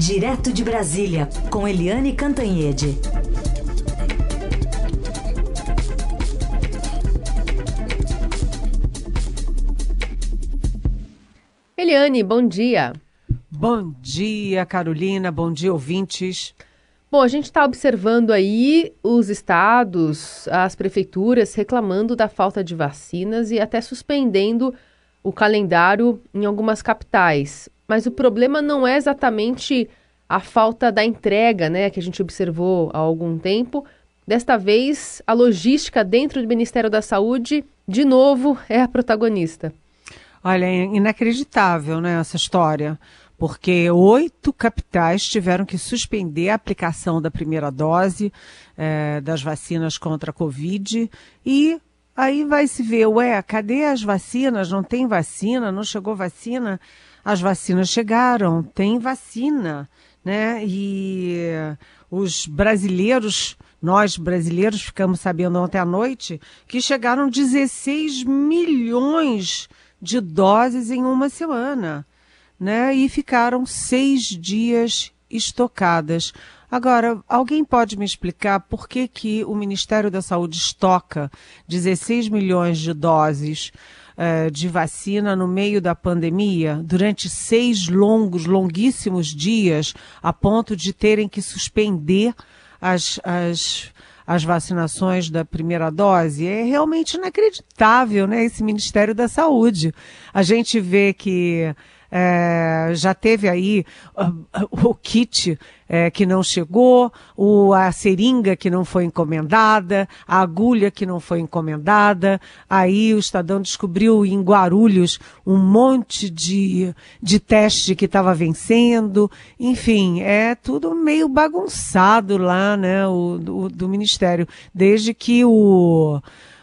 Direto de Brasília, com Eliane Cantanhede. Eliane, bom dia. Bom dia, Carolina. Bom dia, ouvintes. Bom, a gente está observando aí os estados, as prefeituras reclamando da falta de vacinas e até suspendendo o calendário em algumas capitais. Mas o problema não é exatamente a falta da entrega, né, que a gente observou há algum tempo. Desta vez, a logística dentro do Ministério da Saúde, de novo, é a protagonista. Olha, é inacreditável, né, essa história porque oito capitais tiveram que suspender a aplicação da primeira dose é, das vacinas contra a Covid e aí vai se ver, ué, cadê as vacinas? Não tem vacina? Não chegou vacina? As vacinas chegaram, tem vacina, né? E os brasileiros, nós brasileiros ficamos sabendo ontem à noite que chegaram 16 milhões de doses em uma semana né? E ficaram seis dias estocadas. Agora, alguém pode me explicar por que, que o Ministério da Saúde estoca 16 milhões de doses uh, de vacina no meio da pandemia, durante seis longos, longuíssimos dias, a ponto de terem que suspender as, as, as vacinações da primeira dose? É realmente inacreditável, né? Esse Ministério da Saúde. A gente vê que é, já teve aí uh, o kit é, que não chegou, o, a seringa que não foi encomendada, a agulha que não foi encomendada. Aí o Estadão descobriu em Guarulhos um monte de, de teste que estava vencendo. Enfim, é tudo meio bagunçado lá, né, o, do, do Ministério. Desde que o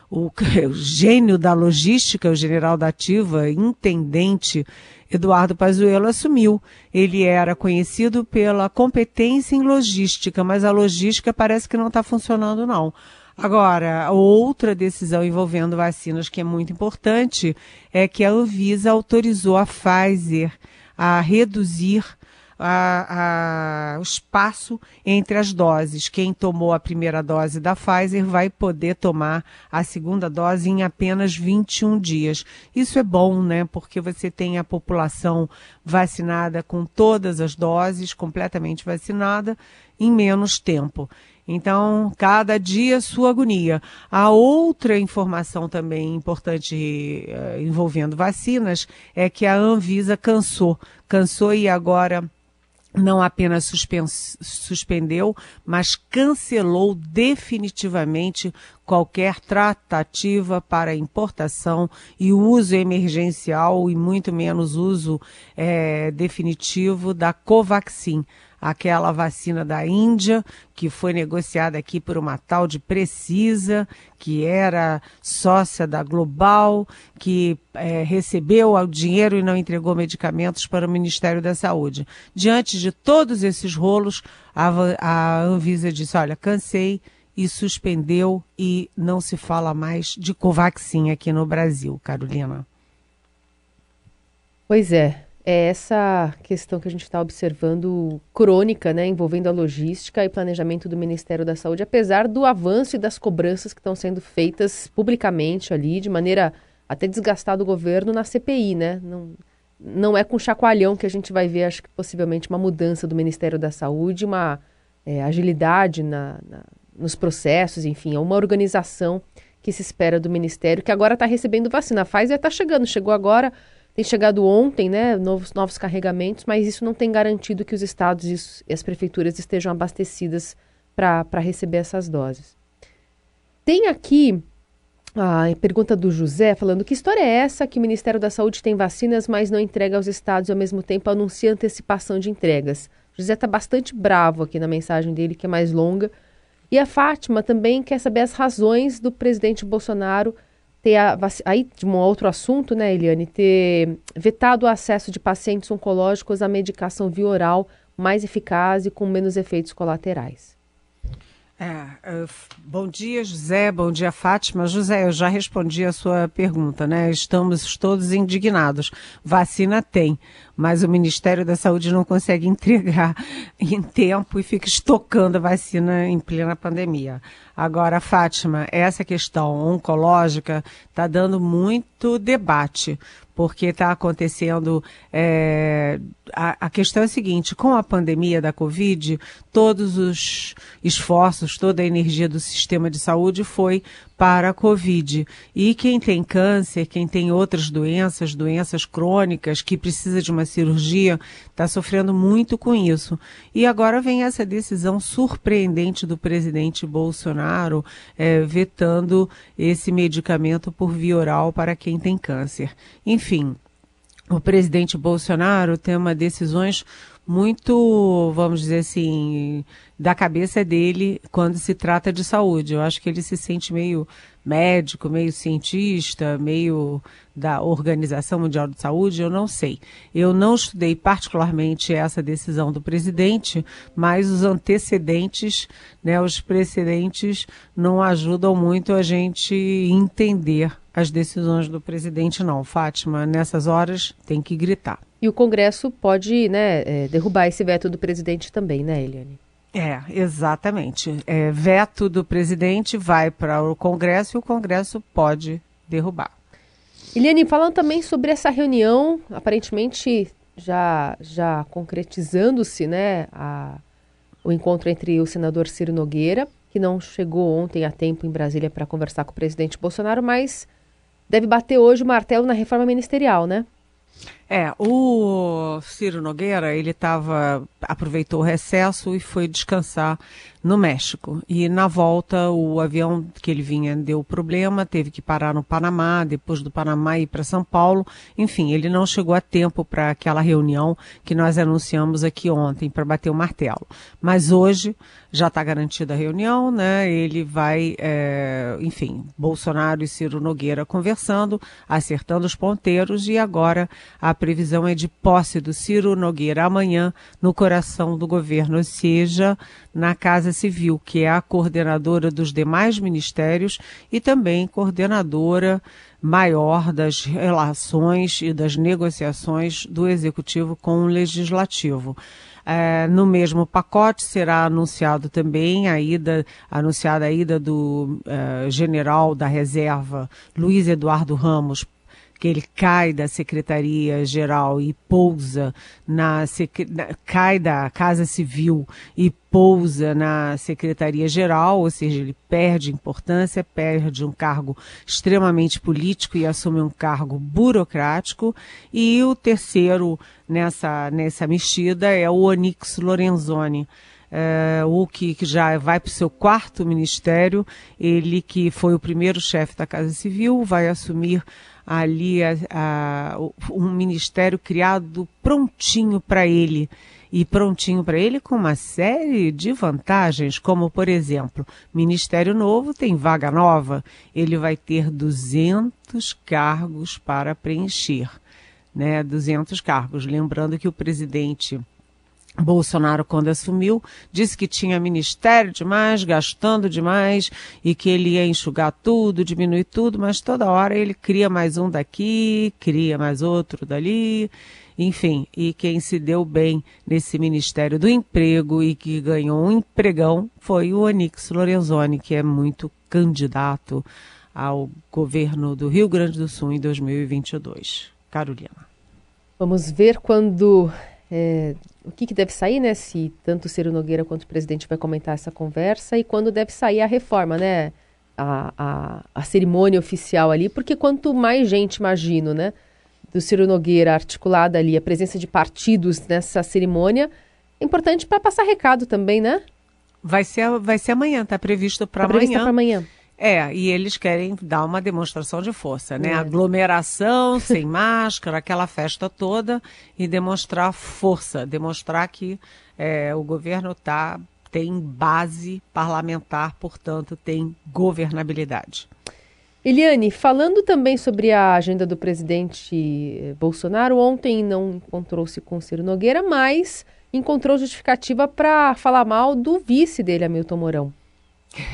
o, gênio da logística, o general da ativa, intendente Eduardo Pazuello assumiu. Ele era conhecido pela competência em logística, mas a logística parece que não está funcionando não. Agora, outra decisão envolvendo vacinas que é muito importante é que a Anvisa autorizou a Pfizer a reduzir a, a, o espaço entre as doses. Quem tomou a primeira dose da Pfizer vai poder tomar a segunda dose em apenas 21 dias. Isso é bom, né? Porque você tem a população vacinada com todas as doses, completamente vacinada, em menos tempo. Então, cada dia sua agonia. A outra informação também importante uh, envolvendo vacinas é que a Anvisa cansou. Cansou e agora não apenas suspendeu, mas cancelou definitivamente qualquer tratativa para importação e uso emergencial e muito menos uso é, definitivo da Covaxin aquela vacina da Índia, que foi negociada aqui por uma tal de Precisa, que era sócia da Global, que é, recebeu o dinheiro e não entregou medicamentos para o Ministério da Saúde. Diante de todos esses rolos, a, a Anvisa disse: olha, cansei e suspendeu e não se fala mais de Covaxin aqui no Brasil, Carolina. Pois é, é essa questão que a gente está observando crônica, né, envolvendo a logística e planejamento do Ministério da Saúde, apesar do avanço e das cobranças que estão sendo feitas publicamente ali, de maneira até desgastada do governo na CPI, né? Não, não é com chacoalhão que a gente vai ver, acho que possivelmente, uma mudança do Ministério da Saúde, uma é, agilidade na, na, nos processos, enfim, é uma organização que se espera do Ministério, que agora está recebendo vacina. A Pfizer está chegando, chegou agora tem chegado ontem, né, novos, novos carregamentos, mas isso não tem garantido que os estados e as prefeituras estejam abastecidas para receber essas doses. Tem aqui a pergunta do José falando que história é essa que o Ministério da Saúde tem vacinas, mas não entrega aos estados e ao mesmo tempo anuncia antecipação de entregas. José está bastante bravo aqui na mensagem dele, que é mais longa. E a Fátima também quer saber as razões do presidente Bolsonaro ter a, aí de um outro assunto, né, Eliane, ter vetado o acesso de pacientes oncológicos à medicação via oral mais eficaz e com menos efeitos colaterais. É, uh, bom dia, José. Bom dia, Fátima. José, eu já respondi a sua pergunta, né? Estamos todos indignados. Vacina tem, mas o Ministério da Saúde não consegue entregar em tempo e fica estocando a vacina em plena pandemia. Agora, Fátima, essa questão oncológica está dando muito debate, porque está acontecendo. É, a, a, questão é a seguinte: com a pandemia da Covid, todos os esforços, toda a energia do sistema de saúde foi para a Covid. E quem tem câncer, quem tem outras doenças, doenças crônicas, que precisa de uma cirurgia, está sofrendo muito com isso. E agora vem essa decisão surpreendente do presidente Bolsonaro é, vetando esse medicamento por via oral para quem tem câncer. Enfim, o presidente Bolsonaro tem uma decisões muito, vamos dizer assim, da cabeça dele quando se trata de saúde. Eu acho que ele se sente meio médico, meio cientista, meio da Organização Mundial de Saúde, eu não sei. Eu não estudei particularmente essa decisão do presidente, mas os antecedentes, né, os precedentes não ajudam muito a gente entender as decisões do presidente, não. Fátima, nessas horas tem que gritar. E o Congresso pode né, é, derrubar esse veto do presidente também, né, Eliane? É, exatamente. É, veto do presidente vai para o Congresso e o Congresso pode derrubar. Eliane, falando também sobre essa reunião, aparentemente já, já concretizando-se né, a, o encontro entre o senador Ciro Nogueira, que não chegou ontem a tempo em Brasília para conversar com o presidente Bolsonaro, mas deve bater hoje o martelo na reforma ministerial, né? É, o Ciro Nogueira, ele tava, aproveitou o recesso e foi descansar no México. E na volta, o avião que ele vinha deu problema, teve que parar no Panamá, depois do Panamá ir para São Paulo. Enfim, ele não chegou a tempo para aquela reunião que nós anunciamos aqui ontem, para bater o martelo. Mas hoje já está garantida a reunião, né? Ele vai, é, enfim, Bolsonaro e Ciro Nogueira conversando, acertando os ponteiros e agora a previsão é de posse do Ciro Nogueira amanhã no coração do governo, ou seja, na Casa Civil, que é a coordenadora dos demais ministérios e também coordenadora maior das relações e das negociações do Executivo com o Legislativo. É, no mesmo pacote será anunciado também a ida, anunciada a ida do uh, general da reserva Luiz Eduardo Ramos que ele cai da Secretaria-Geral e pousa na, na, cai da Casa Civil e pousa na Secretaria-Geral, ou seja, ele perde importância, perde um cargo extremamente político e assume um cargo burocrático. E o terceiro nessa, nessa mexida é o Onix Lorenzoni. É, o que, que já vai para o seu quarto ministério, ele que foi o primeiro chefe da Casa Civil, vai assumir ali a, a, um ministério criado prontinho para ele. E prontinho para ele com uma série de vantagens, como por exemplo, Ministério Novo tem vaga nova, ele vai ter 200 cargos para preencher, né? 200 cargos, lembrando que o presidente Bolsonaro, quando assumiu, disse que tinha ministério demais, gastando demais e que ele ia enxugar tudo, diminuir tudo, mas toda hora ele cria mais um daqui, cria mais outro dali, enfim. E quem se deu bem nesse Ministério do Emprego e que ganhou um empregão foi o Onix Lorenzoni, que é muito candidato ao governo do Rio Grande do Sul em 2022. Carolina. Vamos ver quando é, o que, que, deve sair, né? Se tanto o Ciro Nogueira quanto o presidente vai comentar essa conversa e quando deve sair a reforma, né? A, a, a cerimônia oficial ali, porque quanto mais gente, imagino, né? Do Ciro Nogueira articulada ali, a presença de partidos nessa cerimônia, é importante para passar recado também, né? Vai ser, vai ser amanhã, está previsto para tá amanhã. para amanhã. É, e eles querem dar uma demonstração de força, né? É. Aglomeração, sem máscara, aquela festa toda e demonstrar força, demonstrar que é, o governo tá, tem base parlamentar, portanto, tem governabilidade. Eliane, falando também sobre a agenda do presidente eh, Bolsonaro, ontem não encontrou-se com Ciro Nogueira, mas encontrou justificativa para falar mal do vice dele, Hamilton Mourão.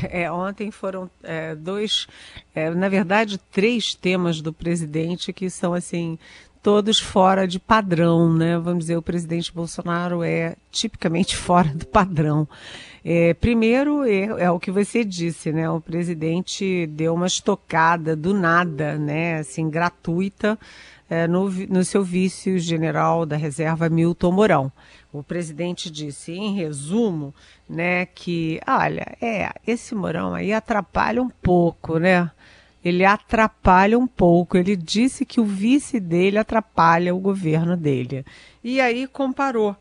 É, ontem foram é, dois, é, na verdade, três temas do presidente que são assim todos fora de padrão, né? Vamos dizer, o presidente Bolsonaro é tipicamente fora do padrão. É, primeiro, é, é, o que você disse, né? O presidente deu uma estocada do nada, né? Assim, gratuita, é, no, no seu vice-general da reserva, Milton Mourão. O presidente disse, em resumo, né, que, olha, é, esse Mourão aí atrapalha um pouco, né? Ele atrapalha um pouco. Ele disse que o vice dele atrapalha o governo dele. E aí comparou.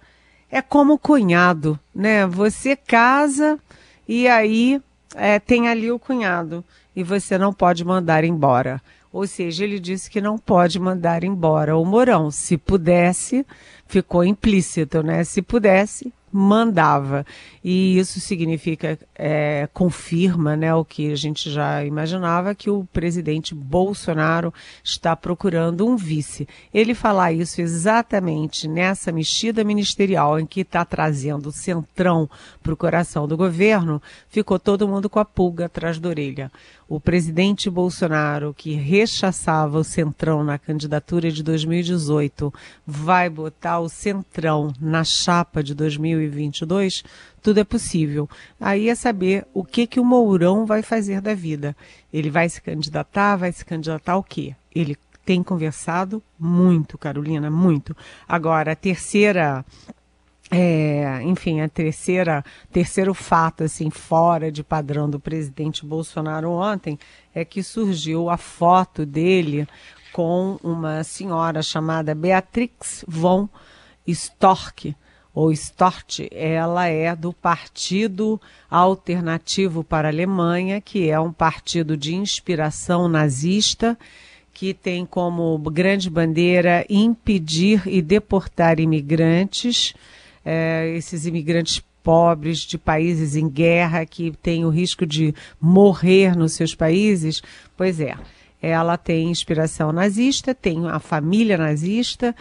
É como cunhado, né? Você casa e aí é, tem ali o cunhado e você não pode mandar embora. Ou seja, ele disse que não pode mandar embora o Mourão. Se pudesse, ficou implícito, né? Se pudesse, mandava. E isso significa, é, confirma né, o que a gente já imaginava, que o presidente Bolsonaro está procurando um vice. Ele falar isso exatamente nessa mexida ministerial em que está trazendo o centrão para o coração do governo, ficou todo mundo com a pulga atrás da orelha o presidente Bolsonaro, que rechaçava o Centrão na candidatura de 2018, vai botar o Centrão na chapa de 2022, tudo é possível. Aí é saber o que, que o Mourão vai fazer da vida. Ele vai se candidatar, vai se candidatar ao quê? Ele tem conversado muito, Carolina, muito. Agora, a terceira é, enfim, a terceira, terceiro fato, assim, fora de padrão do presidente Bolsonaro ontem, é que surgiu a foto dele com uma senhora chamada Beatrix von Storch, ou Stort, ela é do Partido Alternativo para a Alemanha, que é um partido de inspiração nazista, que tem como grande bandeira impedir e deportar imigrantes é, esses imigrantes pobres de países em guerra que têm o risco de morrer nos seus países, pois é, ela tem inspiração nazista, tem a família nazista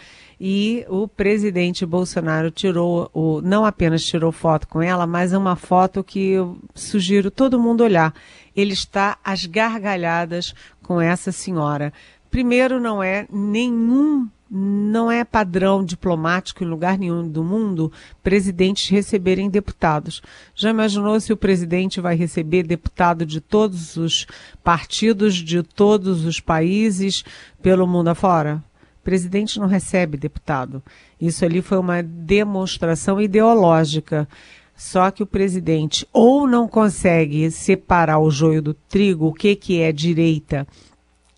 e o presidente Bolsonaro tirou, o, não apenas tirou foto com ela, mas uma foto que eu sugiro todo mundo olhar. Ele está às gargalhadas com essa senhora. Primeiro, não é nenhum não é padrão diplomático em lugar nenhum do mundo presidentes receberem deputados. Já imaginou se o presidente vai receber deputado de todos os partidos, de todos os países, pelo mundo afora? Presidente não recebe deputado. Isso ali foi uma demonstração ideológica. Só que o presidente ou não consegue separar o joio do trigo, o que, que é direita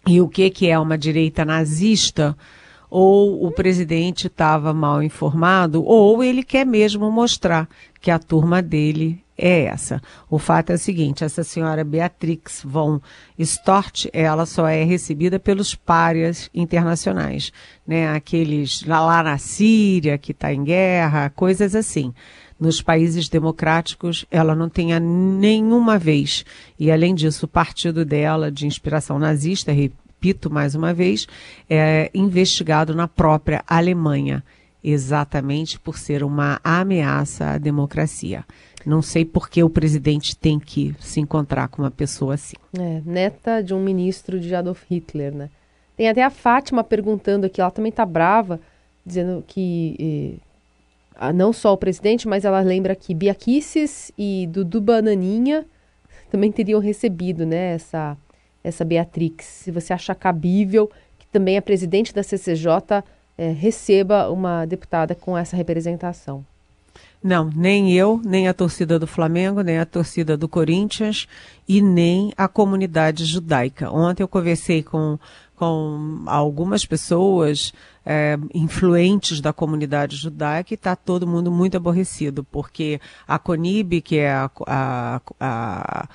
e o que, que é uma direita nazista, ou o presidente estava mal informado, ou ele quer mesmo mostrar que a turma dele é essa. O fato é o seguinte: essa senhora Beatrix von Stort, ela só é recebida pelos párias internacionais, né? Aqueles lá, lá na Síria que está em guerra, coisas assim. Nos países democráticos, ela não tem nenhuma vez. E além disso, o partido dela, de inspiração nazista, repito mais uma vez, é investigado na própria Alemanha, exatamente por ser uma ameaça à democracia. Não sei por que o presidente tem que se encontrar com uma pessoa assim. É, neta de um ministro de Adolf Hitler, né? Tem até a Fátima perguntando aqui, ela também tá brava, dizendo que eh, não só o presidente, mas ela lembra que Bia Kicis e Dudu Bananinha também teriam recebido né, essa essa Beatrix, se você acha cabível que também a presidente da CCJ é, receba uma deputada com essa representação. Não, nem eu, nem a torcida do Flamengo, nem a torcida do Corinthians e nem a comunidade judaica. Ontem eu conversei com, com algumas pessoas é, influentes da comunidade judaica e está todo mundo muito aborrecido, porque a CONIB, que é a, a, a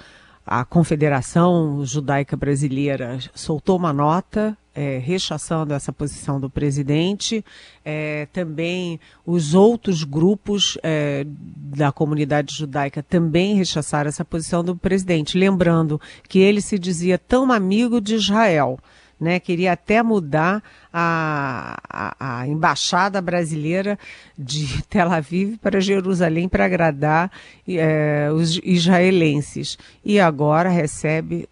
a Confederação Judaica Brasileira soltou uma nota é, rechaçando essa posição do presidente. É, também os outros grupos é, da comunidade judaica também rechaçaram essa posição do presidente, lembrando que ele se dizia tão amigo de Israel. Né? Queria até mudar a, a, a embaixada brasileira de Tel Aviv para Jerusalém para agradar é, os israelenses. E agora recebe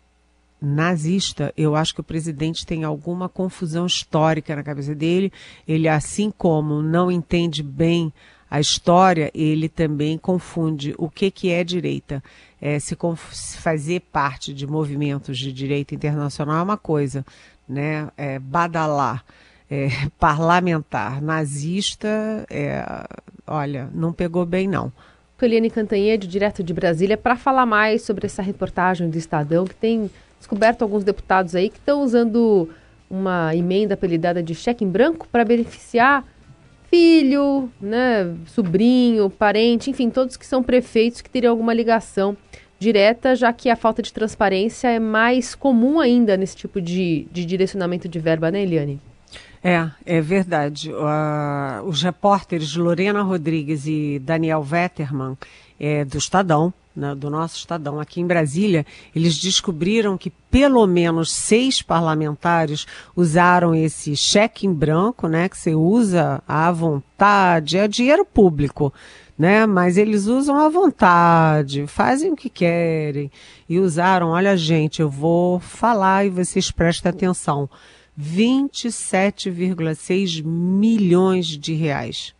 nazista. Eu acho que o presidente tem alguma confusão histórica na cabeça dele. Ele, assim como não entende bem a história, ele também confunde o que, que é direita. É, se fazer parte de movimentos de direita internacional é uma coisa, né? É, badalar, é, parlamentar, nazista, é, olha, não pegou bem não. Eliane Cantanhede, direto de Brasília, para falar mais sobre essa reportagem do Estadão, que tem descoberto alguns deputados aí que estão usando uma emenda apelidada de cheque em branco para beneficiar filho, né, sobrinho, parente, enfim, todos que são prefeitos que teriam alguma ligação direta, já que a falta de transparência é mais comum ainda nesse tipo de, de direcionamento de verba, né, Eliane? É, é verdade. Uh, os repórteres Lorena Rodrigues e Daniel Vetterman, é, do Estadão, né, do nosso Estadão aqui em Brasília, eles descobriram que pelo menos seis parlamentares usaram esse cheque em branco, né, que você usa à vontade, é dinheiro público, né, mas eles usam à vontade, fazem o que querem e usaram, olha gente, eu vou falar e vocês prestem atenção, 27,6 milhões de reais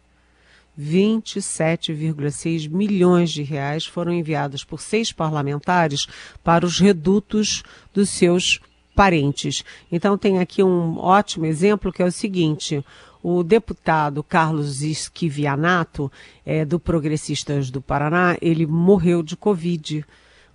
27,6 milhões de reais foram enviados por seis parlamentares para os redutos dos seus parentes. Então tem aqui um ótimo exemplo que é o seguinte: o deputado Carlos Esquivianato, é, do Progressistas do Paraná, ele morreu de Covid.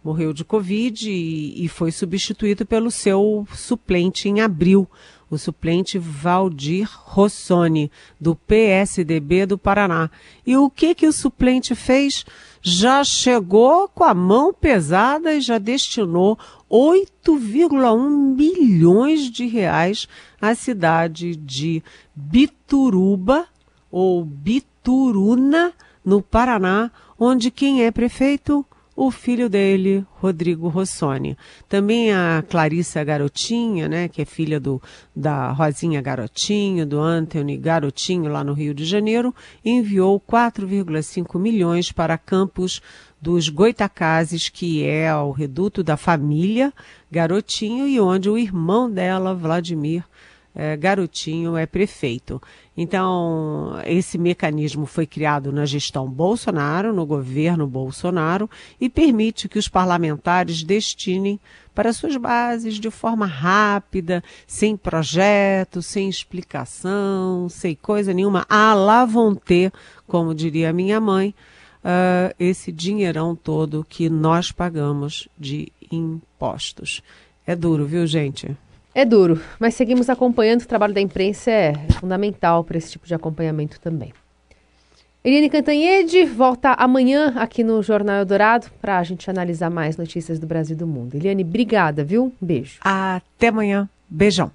Morreu de Covid e, e foi substituído pelo seu suplente em abril, o suplente Valdir Rossoni, do PSDB do Paraná. E o que que o suplente fez? Já chegou com a mão pesada e já destinou 8,1 milhões de reais à cidade de Bituruba ou Bituruna, no Paraná, onde quem é prefeito? O filho dele, Rodrigo Rossoni. Também a Clarissa Garotinha, né, que é filha do, da Rosinha Garotinho, do Anthony Garotinho, lá no Rio de Janeiro, enviou 4,5 milhões para campos dos Goitacazes, que é o reduto da família Garotinho e onde o irmão dela, Vladimir é, Garotinho, é prefeito. Então, esse mecanismo foi criado na gestão Bolsonaro, no governo Bolsonaro, e permite que os parlamentares destinem para suas bases de forma rápida, sem projeto, sem explicação, sem coisa nenhuma, à la ter, como diria minha mãe, uh, esse dinheirão todo que nós pagamos de impostos. É duro, viu, gente? É duro, mas seguimos acompanhando. O trabalho da imprensa é fundamental para esse tipo de acompanhamento também. Eliane Cantanhede volta amanhã aqui no Jornal Eldorado para a gente analisar mais notícias do Brasil e do mundo. Eliane, obrigada, viu? Beijo. Até amanhã. Beijão.